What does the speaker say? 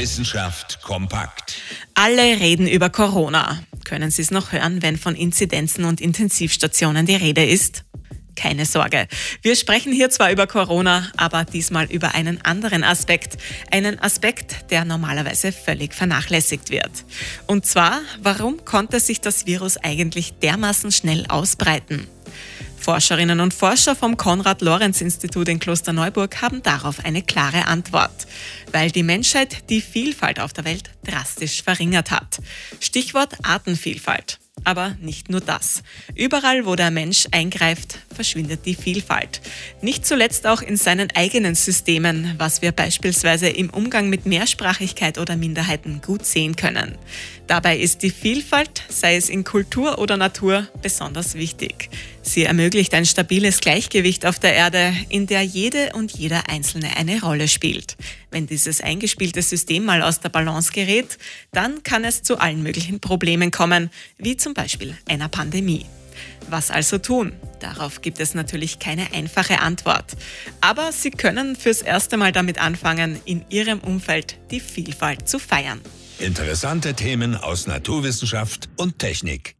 Wissenschaft kompakt. Alle reden über Corona. Können Sie es noch hören, wenn von Inzidenzen und Intensivstationen die Rede ist? Keine Sorge. Wir sprechen hier zwar über Corona, aber diesmal über einen anderen Aspekt. Einen Aspekt, der normalerweise völlig vernachlässigt wird. Und zwar, warum konnte sich das Virus eigentlich dermaßen schnell ausbreiten? Forscherinnen und Forscher vom Konrad-Lorenz-Institut in Klosterneuburg haben darauf eine klare Antwort. Weil die Menschheit die Vielfalt auf der Welt drastisch verringert hat. Stichwort Artenvielfalt. Aber nicht nur das. Überall, wo der Mensch eingreift, verschwindet die Vielfalt. Nicht zuletzt auch in seinen eigenen Systemen, was wir beispielsweise im Umgang mit Mehrsprachigkeit oder Minderheiten gut sehen können. Dabei ist die Vielfalt, sei es in Kultur oder Natur, besonders wichtig. Sie ermöglicht ein stabiles Gleichgewicht auf der Erde, in der jede und jeder Einzelne eine Rolle spielt. Wenn dieses eingespielte System mal aus der Balance gerät, dann kann es zu allen möglichen Problemen kommen, wie zum Beispiel einer Pandemie. Was also tun? Darauf gibt es natürlich keine einfache Antwort. Aber Sie können fürs erste Mal damit anfangen, in Ihrem Umfeld die Vielfalt zu feiern. Interessante Themen aus Naturwissenschaft und Technik.